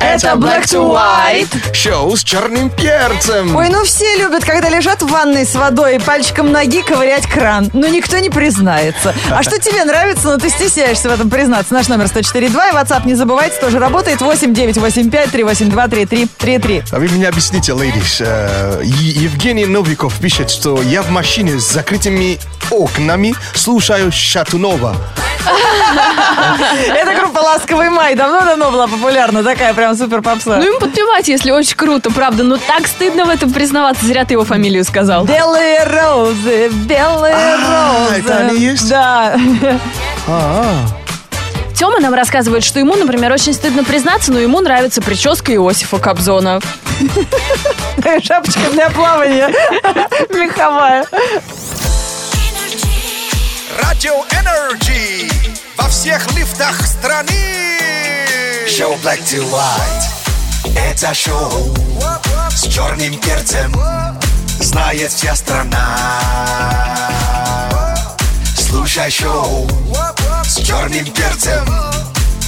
Это Black to White. Шоу с черным перцем. Ой, ну все любят, когда лежат в ванной с водой и пальчиком ноги ковырять кран. Но никто не признается. А что тебе нравится, но ты стесняешься в этом признаться. Наш номер 104.2 и WhatsApp не забывайте, тоже работает 8 985 382 3333. А вы мне объясните, ladies. Э, Евгений Новиков пишет, что я в машине с закрытыми окнами слушаю Шатунова. Это группа «Ласковый май». Давно-давно была популярна. Такая прям супер попса. Ну им подпевать, если очень круто, правда. Но так стыдно в этом признаваться. Зря ты его фамилию сказал. Белые розы, белые А, розы. это они есть? Да. Тёма нам рассказывает, что ему, например, очень стыдно признаться, но ему нравится прическа Иосифа Кобзона. Шапочка для плавания. Меховая. Радио Energy во всех лифтах страны. Шоу Black to. Это шоу с черным перцем. Знает вся страна. Слушай шоу с черным перцем.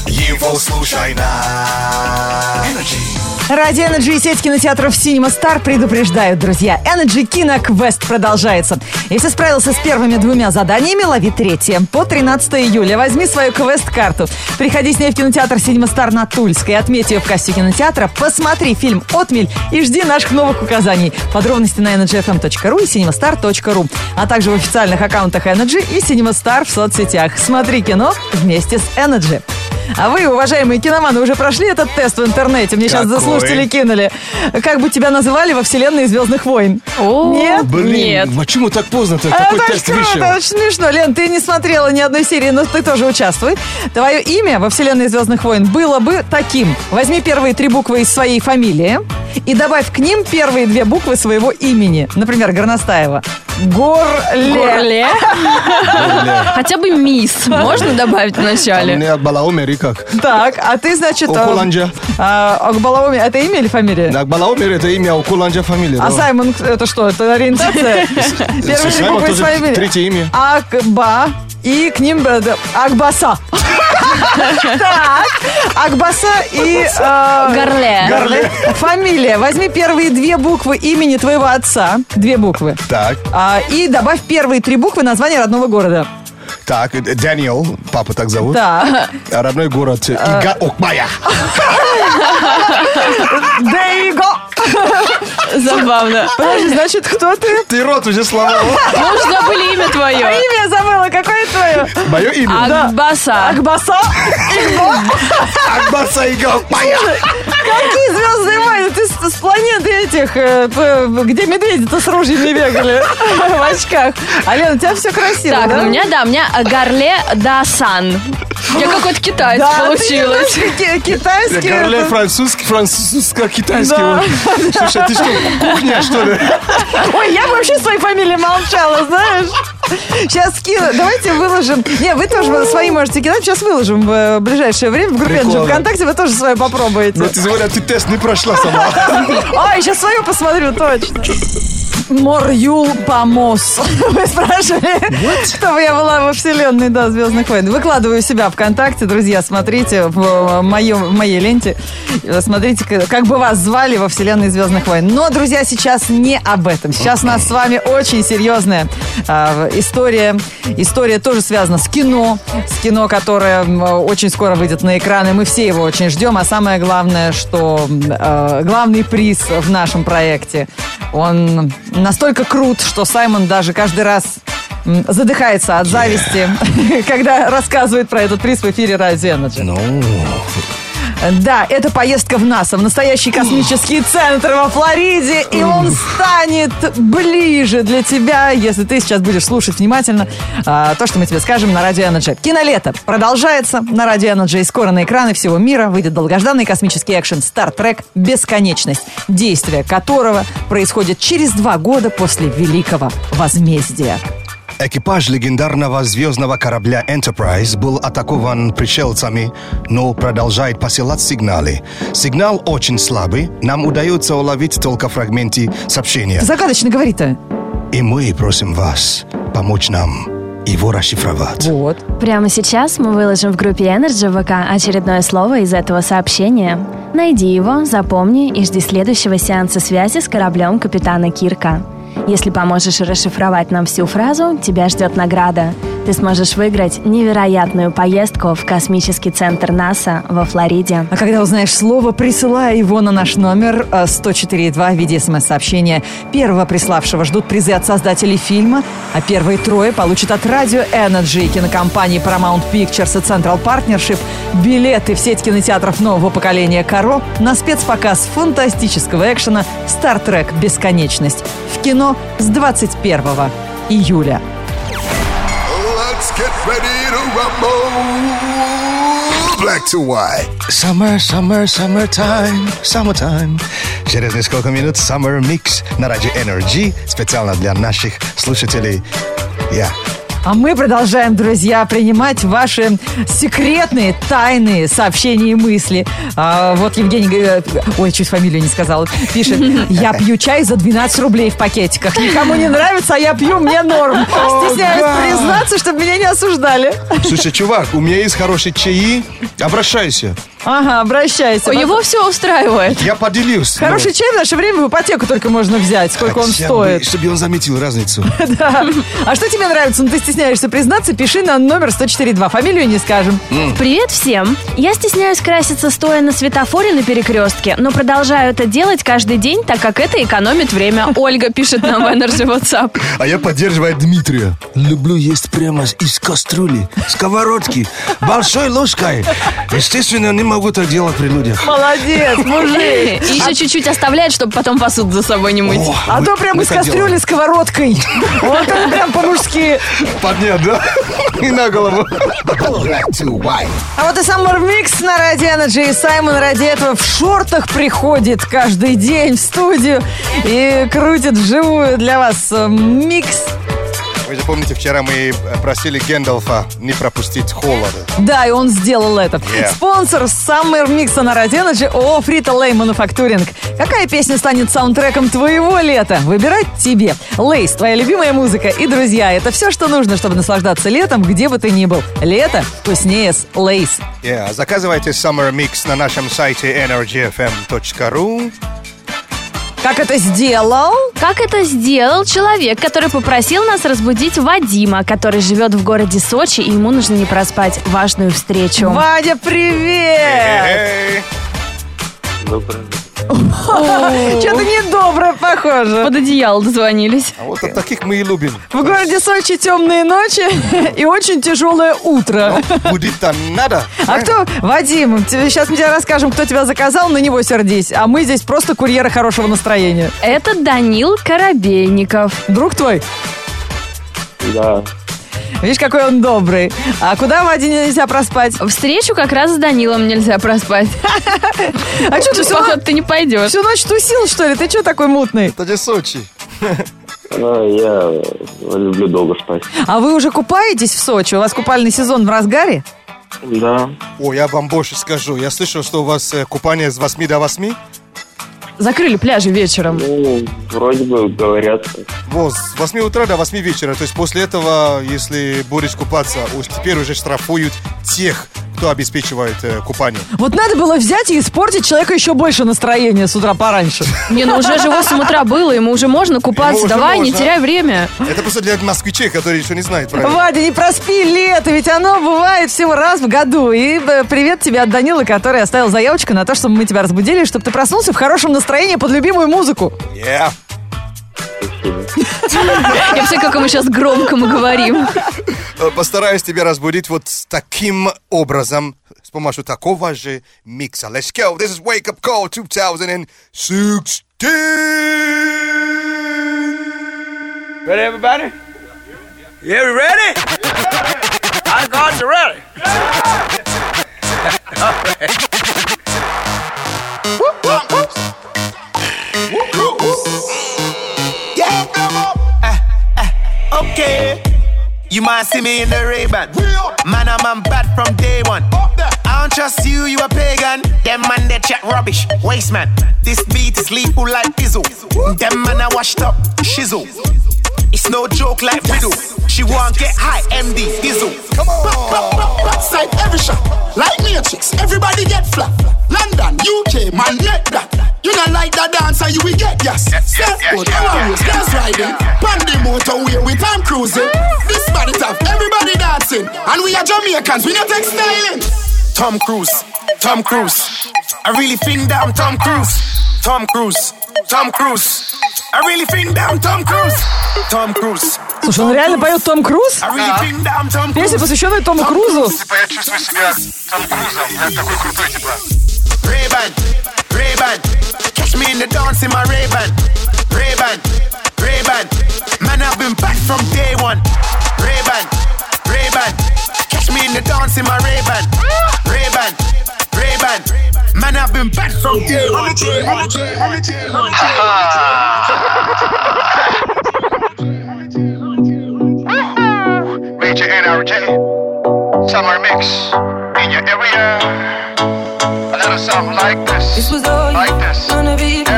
Его слушай на Energy. Ради Energy и сеть кинотеатров Cinema Star предупреждают, друзья. Energy Киноквест продолжается. Если справился с первыми двумя заданиями, лови третье. По 13 июля возьми свою квест-карту. Приходи с ней в кинотеатр Cinema Star на Тульской. Отметь ее в кассе кинотеатра, посмотри фильм «Отмель» и жди наших новых указаний. Подробности на energyfm.ru и cinemastar.ru, а также в официальных аккаунтах Energy и Cinema Star в соцсетях. Смотри кино вместе с Energy. А вы, уважаемые киноманы, уже прошли этот тест в интернете? Мне сейчас Какой? заслушатели кинули. Как бы тебя называли во вселенной «Звездных войн»? О, Нет? Блин, Нет. почему так поздно-то? Это Какой очень тест круто, вышел? очень смешно. Лен, ты не смотрела ни одной серии, но ты тоже участвуй. Твое имя во вселенной «Звездных войн» было бы таким. Возьми первые три буквы из своей фамилии и добавь к ним первые две буквы своего имени. Например, Горностаева. Горле. Горле. Хотя бы мисс можно добавить А вначале? мне Акбалаумер и как? Так, а ты, значит... а, Окуланджа. а, Акбалаоми, это имя или фамилия? Акбалаумер это имя, Окуланджа фамилия. А. Саймон, это что, это ориентация? Первые три Саймон тоже третье имя. Акба. И к ним э, Акбаса. Так, Акбаса и... э, Горле. Горле. Фамилия. Возьми первые две буквы имени твоего отца. Две буквы. Так, А, И добавь первые три буквы названия родного города. так, э, Дэниел, папа так зовут. Так. А родной город э, Ига Окмая. There you go. Забавно. Подожди, значит, кто ты? Ты рот уже сломал. Мы уже забыли имя А твое. имя я забыла. Какое твое? Мое имя. Акбаса. Акбаса. Акбаса Ига Окмая. Какие звездные войны? Ты с, с планеты этих, э, где медведи-то с ружьями бегали в очках. А, Лена, у тебя все красиво, Так, да? ну у меня, да, у меня Горле Дасан. Я какой-то китаец Да, получилось. ты китайский. Горле это- французский, французско-китайский. Да. Слушай, ты что, кухня, что ли? Ой, я бы вообще своей фамилии молчала, знаешь? Сейчас скину. Давайте выложим. Не, вы тоже свои можете кидать. Сейчас выложим в э, ближайшее время в группе Прикольно. ВКонтакте. Вы тоже свое попробуете. Ну, ты говоришь, ты тест не прошла сама. Ой, сейчас свою посмотрю, точно. Морюл Помос. Вы спрашивали, чтобы я была во вселенной, да, Звездных войн. Выкладываю себя ВКонтакте, друзья, смотрите в, э, моем, в моей ленте. Э, Смотрите, как бы вас звали во вселенной Звездных войн. Но, друзья, сейчас не об этом. Сейчас у нас с вами очень серьезная а, история. История тоже связана с кино. С кино, которое очень скоро выйдет на экраны. Мы все его очень ждем. А самое главное, что э, главный приз в нашем проекте, он настолько крут, что Саймон даже каждый раз задыхается от зависти, когда рассказывает про этот приз в эфире Радио Energy. Ну, Да, это поездка в НАСА, в настоящий космический центр во Флориде, и он станет ближе для тебя, если ты сейчас будешь слушать внимательно а, то, что мы тебе скажем на Радио Energy. Кинолето продолжается на Радио Energy, и скоро на экраны всего мира выйдет долгожданный космический экшен Star Trek «Бесконечность», действие которого происходит через два года после Великого Возмездия. Экипаж легендарного звездного корабля Enterprise был атакован пришельцами, но продолжает посылать сигналы. Сигнал очень слабый, нам удается уловить только фрагменты сообщения. Загадочно говорит-то. И мы просим вас помочь нам его расшифровать. Вот. Прямо сейчас мы выложим в группе Energy в ВК очередное слово из этого сообщения. Найди его, запомни и жди следующего сеанса связи с кораблем капитана Кирка. Если поможешь расшифровать нам всю фразу, тебя ждет награда. Ты сможешь выиграть невероятную поездку в космический центр НАСА во Флориде. А когда узнаешь слово, присылай его на наш номер э, 104.2 в виде смс-сообщения. Первого приславшего ждут призы от создателей фильма, а первые трое получат от радио Energy кинокомпании Paramount Pictures и Central Partnership билеты в сеть кинотеатров нового поколения Каро на спецпоказ фантастического экшена «Star Trek. Бесконечность» в кино с 21 июля. Let's get ready to rumble. Black to white. Summer, summer, summertime, summertime. Через несколько минут Summer Mix на радио Energy специально для наших слушателей. Я. А мы продолжаем, друзья, принимать ваши секретные, тайные сообщения и мысли. А, вот Евгений, э, ой, чуть фамилию не сказала, пишет, я пью чай за 12 рублей в пакетиках. Никому не нравится, а я пью, мне норм. Стесняюсь признаться, чтобы меня не осуждали. Слушай, чувак, у меня есть хорошие чаи. Обращайся. Ага, обращайся. Его все устраивает. Я поделюсь. Хороший чай в наше время в ипотеку только можно взять, сколько он стоит. Чтобы он заметил разницу. Да. А что тебе нравится? Ну, ты стесняешься признаться, пиши на номер 104.2. Фамилию не скажем. Привет всем! Я стесняюсь краситься стоя на светофоре на перекрестке, но продолжаю это делать каждый день, так как это экономит время. Ольга пишет нам в Energy WhatsApp. А я поддерживаю Дмитрия. Люблю есть прямо из кастрюли, сковородки, большой ложкой. Естественно, не могу так делать при людях. Молодец, мужик. И еще чуть-чуть оставляет, чтобы потом посуду за собой не мыть. О, А мы- то прям мы из так кастрюли делаем. сковородкой. Вот это прям по-мужски. Поднять, да? И на голову. Black to white. А вот и Summer Mix на Радио Energy. И Саймон ради этого в шортах приходит каждый день в студию и крутит вживую для вас э, микс. Вы же помните, вчера мы просили Гэндалфа не пропустить холода. Да, и он сделал это. Yeah. Спонсор Summer Mix на Радио Energy ООО Фрито Лей Мануфактуринг. Какая песня станет саундтреком твоего лета? Выбирать тебе. Lay's, твоя любимая музыка и друзья. Это все, что нужно, чтобы наслаждаться летом, где бы ты ни был. Лето вкуснее с Lay's. Yeah, заказывайте Summer Mix на нашем сайте energyfm.ru. Как это сделал? Как это сделал человек, который попросил нас разбудить Вадима, который живет в городе Сочи, и ему нужно не проспать важную встречу. Вадя, привет! Эй, Что-то недоброе похоже. Под одеяло дозвонились. а вот от таких мы и любим. В городе Сочи темные ночи и очень тяжелое утро. Будет там надо. А кто? Вадим, сейчас мы тебе расскажем, кто тебя заказал, на него сердись. А мы здесь просто курьеры хорошего настроения. Это Данил Коробейников. Друг твой? Да, Видишь, какой он добрый. А куда Ваде нельзя проспать? Встречу как раз с Данилом нельзя проспать. А что ты всю, Походу, ты не пойдешь. всю ночь тусил, что ли? Ты что такой мутный? Это же Сочи. а, я люблю долго спать. А вы уже купаетесь в Сочи? У вас купальный сезон в разгаре? Да, О, я вам больше скажу. Я слышал, что у вас э, купание с 8 до 8. Закрыли пляжи вечером. ну, вроде бы говорят. Вот, с 8 утра до 8 вечера. То есть после этого, если будешь купаться, уж теперь уже штрафуют тех, кто обеспечивает э, купание. Вот надо было взять и испортить человеку еще больше настроения с утра пораньше. Не, ну уже же 8 утра было, ему уже можно купаться. Уже Давай, не можно. теряй время. Это просто для москвичей, которые еще не знают правильно. Вадя, не проспи лето, ведь оно бывает всего раз в году. И э, привет тебе от Данила, который оставил заявочку на то, чтобы мы тебя разбудили, чтобы ты проснулся в хорошем настроении под любимую музыку. Yeah. Спасибо. Я все, как мы сейчас громко мы говорим. Э, Постараюсь тебя разбудить вот с таким образом, с помощью такого же микса. Let's go. This is Wake Up Call 2016. Ready, everybody? Yeah, we ready? I got you ready. Yeah, Okay. You might see me in the Ray-Ban. Man, I'm, I'm bad from day one. I don't trust you, you a pagan. Them man, they chat rubbish. Waste man. This beat is lethal like Bizzle. Them man, I washed up. Shizzle. It's no joke like riddle. She won't get high, MD, Diesel. Come on. Back, back, back, backside every shot. Like matrix, everybody get flat. London, UK, man, net that. You not like that dancer, you will get yes. Stepboard, arrows, dance riding. Pandy motorway with time cruising. This body top, everybody dancing. And we are Jamaicans, we not take styling. Tom Cruise, Tom Cruise. I really think that I'm Tom Cruise. Tom Cruise. Tom Cruise. I really think down Tom Cruise. Tom Cruise. Слушай, он реально поет Том Круз? Песня, посвященная Тому Крузу. Типа, я чувствую себя Том Крузом. Я такой крутой, типа. Ray-Ban, Ray-Ban. Catch me in the dance in my Ray-Ban. Ray-Ban, Ray-Ban. Man, I've been back from day one. Ray-Ban, Ray-Ban. Catch me in the dance in my Ray-Ban. Ray-Ban, Ray-Ban. Ray-Ban. Man, I've been bad from day one. Major NRJ, summer mix in your area. A little something like this. This was all like this. Wanna be.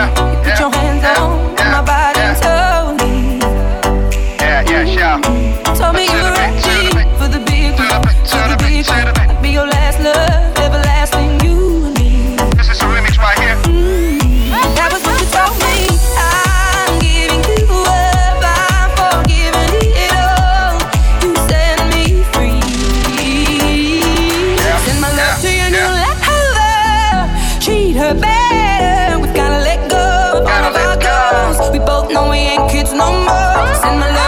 better. We gotta let go of our goals. We both know we ain't kids no more. Send my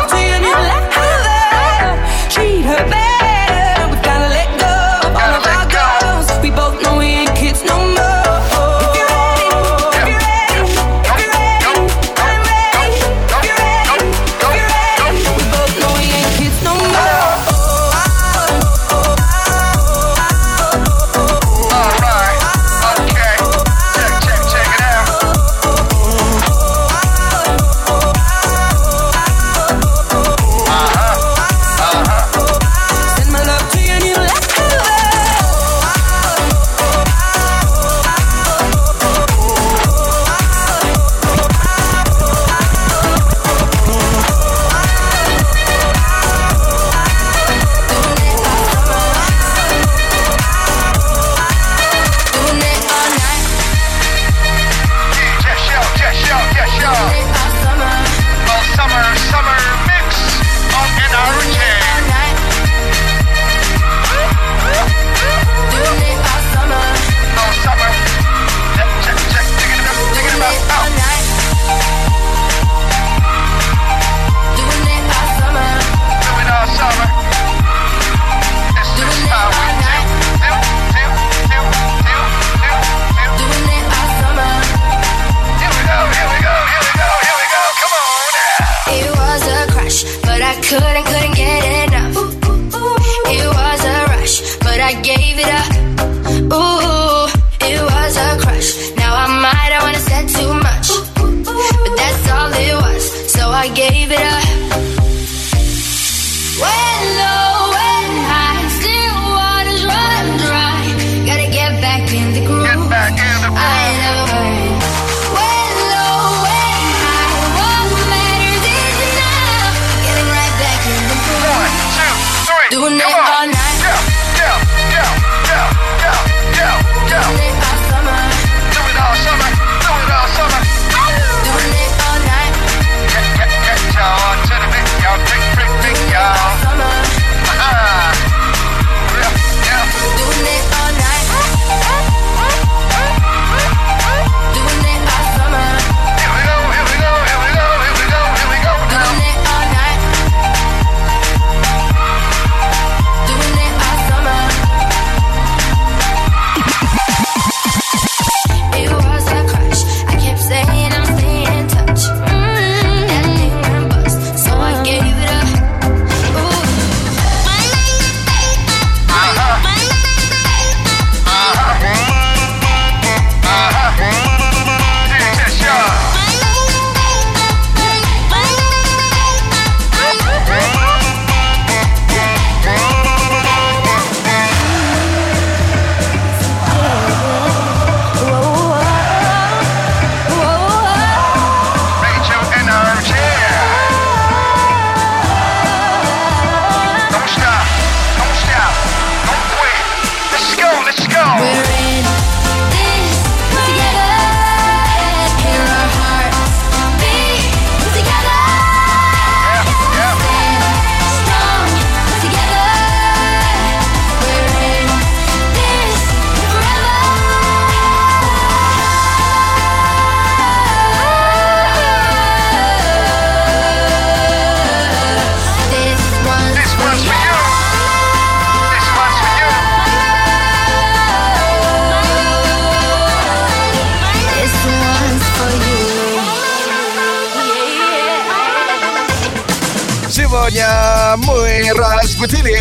разбудили.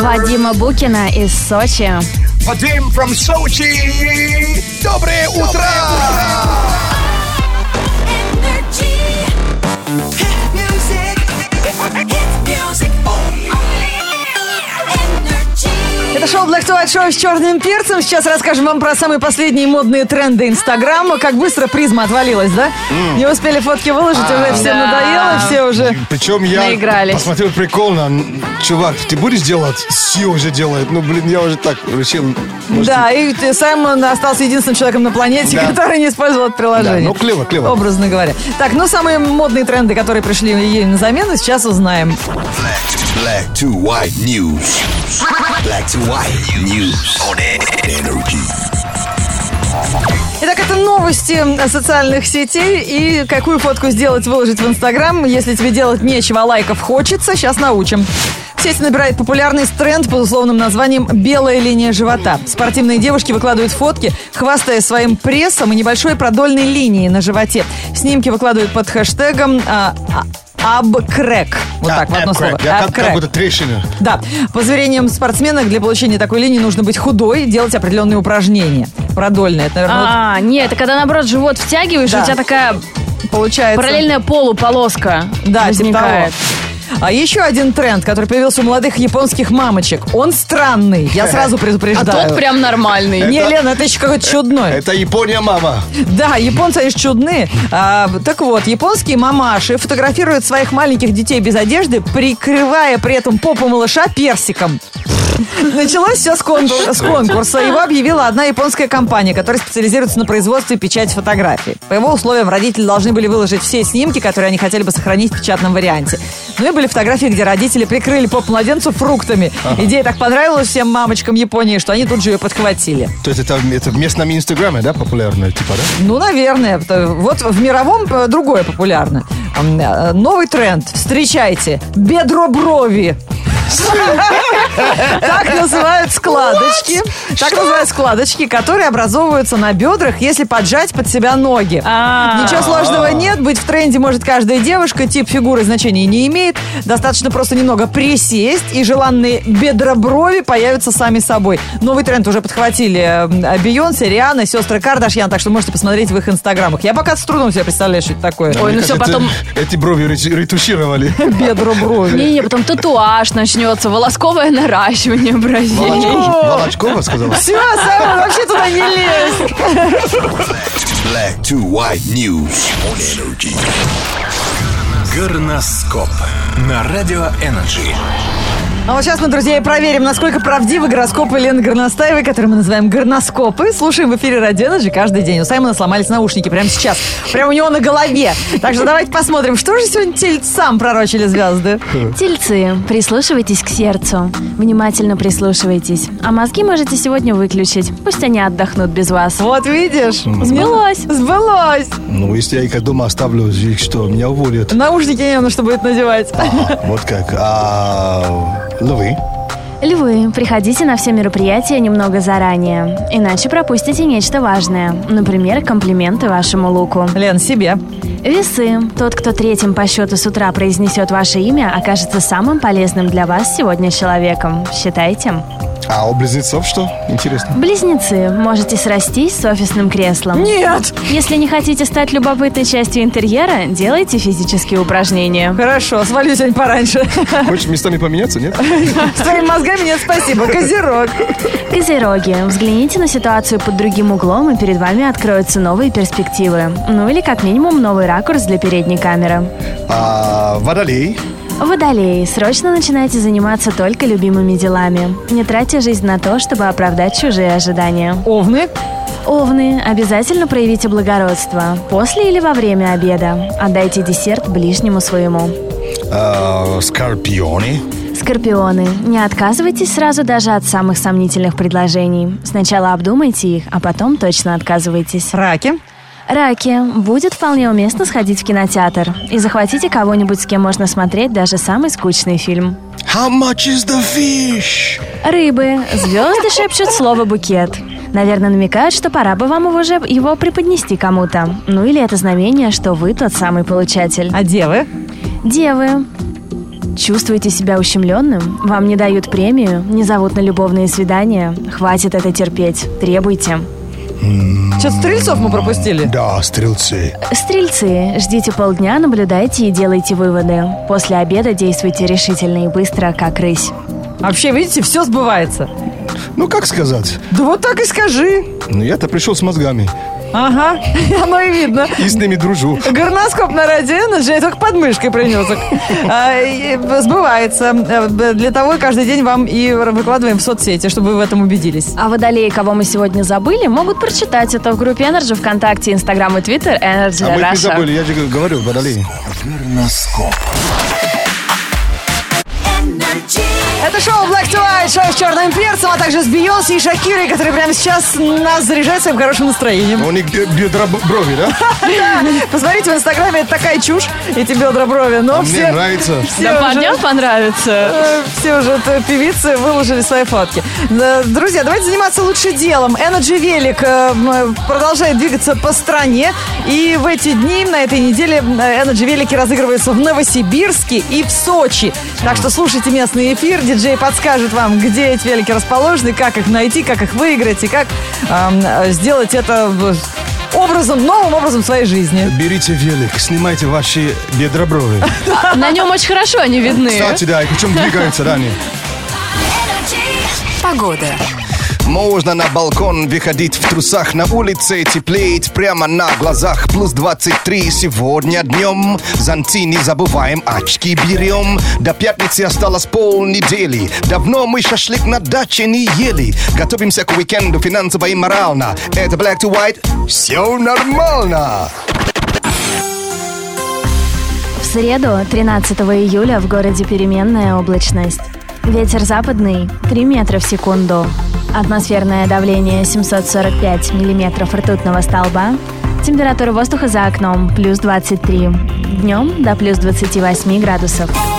Вадима Букина из Сочи. Вадим from Сочи. Доброе утро! Это шоу Black to White Show с черным перцем. Сейчас расскажем вам про самые последние модные тренды Инстаграма. Как быстро призма отвалилась, да? Не успели фотки выложить, уже всем да. надоело, все уже Причем я Наигрались. посмотрел прикольно. Чувак, ты будешь делать? Все уже делает. Ну, блин, я уже так решил. может, Да, и ты- Саймон остался единственным человеком на планете, Да. который не использовал это приложение. Да, ну, клево, клево. Образно говоря. Так, ну самые модные тренды, которые пришли ей на замену, сейчас узнаем. Black to white news. Black to white news on energy. Итак, это новости социальных сетей и какую фотку сделать, выложить в Инстаграм. Если тебе делать нечего, а лайков хочется, сейчас научим. В сети набирает популярность тренд под условным названием «белая линия живота». Спортивные девушки выкладывают фотки, хвастаясь своим прессом и небольшой продольной линией на животе. Снимки выкладывают под хэштегом а, а, «абкрэк». Вот а, так, в одно слово. Я как, как будто трещина. Да, по заверениям спортсменок, для получения такой линии нужно быть худой, делать определенные упражнения. Продольные, это, наверное, вот А, нет, это когда, наоборот, живот втягиваешь, Да. у тебя такая получается... параллельная полу полоска Да, типа возникает. того. А еще один тренд, который появился у молодых японских мамочек. Он странный, я сразу А предупреждаю. тот прям нормальный. Не, Лена, это еще какой-то чудной. Это Япония, мама. Да, японцы, конечно, чудные. А, так вот, японские мамаши фотографируют своих маленьких детей без одежды, прикрывая при этом попу малыша персиком. Началось все с, конкур- с конкурса. Его объявила одна японская компания, которая специализируется на производстве и печати фотографий. По его условиям родители должны были выложить все снимки, которые они хотели бы сохранить в печатном варианте. Ну и были фотографии, где родители прикрыли поп младенцу фруктами. Идея так понравилась всем мамочкам Японии, что они тут же ее подхватили. То есть это, это в местном инстаграме, да, популярно, типа, да? Ну, наверное. Вот в мировом э, другое популярно. Э, Новый тренд. Встречайте. Бедро брови. Так называют складочки. Так называют складочки, которые образовываются на бедрах, если поджать под себя ноги. А. Ничего сложного нет. Быть в тренде может каждая девушка. Тип фигуры значения не имеет. Достаточно просто немного присесть, и желанные бедроброви появятся сами собой. Новый тренд уже подхватили э, Бейонсе, Риана, сестры Кардашьян, так что можете посмотреть в их инстаграмах. Я пока с трудом себе представляю, что это такое. Ой, ну все, потом... Эти брови рету- ретушировали. Бедроброви. Не-не, потом татуаж начнется, волосковое наращивание бровей. Волочкова сказала. Все, Саймон, вообще туда не лезь. Black to white news on energy. Горноскоп на Радио Energy. А вот сейчас мы, друзья, и проверим, насколько правдивы гороскопы Лены Горностаевой, которые мы называем горноскопы. Слушаем в эфире Радио Energy каждый день. У Саймона сломались наушники прямо сейчас. Прямо у него на голове. Так что давайте посмотрим, что же сегодня тельцам пророчили звезды. Тельцы, прислушивайтесь к сердцу. Внимательно прислушивайтесь. А мозги можете сегодня выключить. Пусть они отдохнут без вас. Вот видишь? Сбылось. Сбылось. Ну, если я их дома оставлю, их что, меня уволят. Наушники не на что будет надевать. Ага, вот как. А, львы. Львы, приходите на все мероприятия немного заранее. Иначе пропустите нечто важное. Например, комплименты вашему луку. Лен, себе. Весы. Тот, кто третьим по счету с утра произнесет ваше имя, окажется самым полезным для вас сегодня человеком. Считайте. А у близнецов что? Интересно. Близнецы. Можете срастись с офисным креслом. Нет! Если не хотите стать любопытной частью интерьера, делайте физические упражнения. Хорошо, свалю сегодня пораньше. Хочешь местами поменяться, нет? С твоими мозгами нет, спасибо. Козерог. Козероги, взгляните на ситуацию под другим углом, и перед вами откроются новые перспективы. Ну или как минимум новый ракурс для передней камеры. А, водолей. Водолеи, срочно начинайте заниматься только любимыми делами. Не тратьте жизнь на то, чтобы оправдать чужие ожидания. Овны. Овны, обязательно проявите благородство. После или во время обеда. Отдайте десерт ближнему своему. А, скорпионы. Скорпионы, не отказывайтесь сразу даже от самых сомнительных предложений. Сначала обдумайте их, а потом точно отказывайтесь. Раки. Раки, будет вполне уместно сходить в кинотеатр. И захватите кого-нибудь, с кем можно смотреть даже самый скучный фильм. How much is the fish? Рыбы, звезды шепчут слово «букет». Наверное, намекают, что пора бы вам его же его преподнести кому-то. Ну или это знамение, что вы тот самый получатель. А девы? Девы. Чувствуете себя ущемленным? Вам не дают премию? Не зовут на любовные свидания? Хватит это терпеть. Требуйте. Что-то стрельцов мы пропустили. Да, стрелцы. Стрельцы, ждите полдня, наблюдайте и делайте выводы. После обеда действуйте решительно и быстро, как рысь. Вообще, видите, все сбывается. Ну, как сказать? Да вот так и скажи. Ну, я-то пришел с мозгами. Ага, оно и видно. И с ними дружу. Горноскоп на радио Energy я только под мышкой принес. А, Сбывается. А, Для того каждый день вам и выкладываем в соцсети, чтобы вы в этом убедились. А водолеи, кого мы сегодня забыли, могут прочитать это в группе Energy ВКонтакте, Инстаграм и Твиттер Energy А мы их не забыли, я же говорю, водолей. Горноскоп. Это шоу Black to White, шоу с черным перцем, а также с Бейонсе и Шакирой, которые прямо сейчас нас заряжают своим хорошим настроением. У них бе- бедра брови, да? Да. Посмотрите, в Инстаграме это такая чушь, эти бедра брови, но А все... мне нравится. Да парням понравится. Э, Все уже певицы выложили свои фотки. Э, Друзья, давайте заниматься лучше делом. Energy Велик э, м, продолжает двигаться по стране. И в эти дни, на этой неделе, э, Energy Велики разыгрываются в Новосибирске и в Сочи. Так что слушайте местный эфир. Диджей подскажет вам, где эти велики расположены, как их найти, как их выиграть и как эм, э, сделать это образом, новым образом своей жизни. Берите велик, снимайте ваши бедра брови. На нем очень хорошо они видны. Кстати, да, и причем двигаются, да, они. Погода. Можно на балкон выходить в трусах На улице теплеет прямо на глазах. Плюс 23 сегодня днем Зонти не забываем, очки берем До пятницы осталось полнедели. Давно мы шашлык на даче не ели. Готовимся к уикенду финансово и морально. Это Black to White, все нормально. В среду, 13 июля, в городе переменная облачность. Ветер западный 3 метра в секунду. Атмосферное давление 745 миллиметров ртутного столба. Температура воздуха за окном плюс 23. Днем до плюс 28 градусов.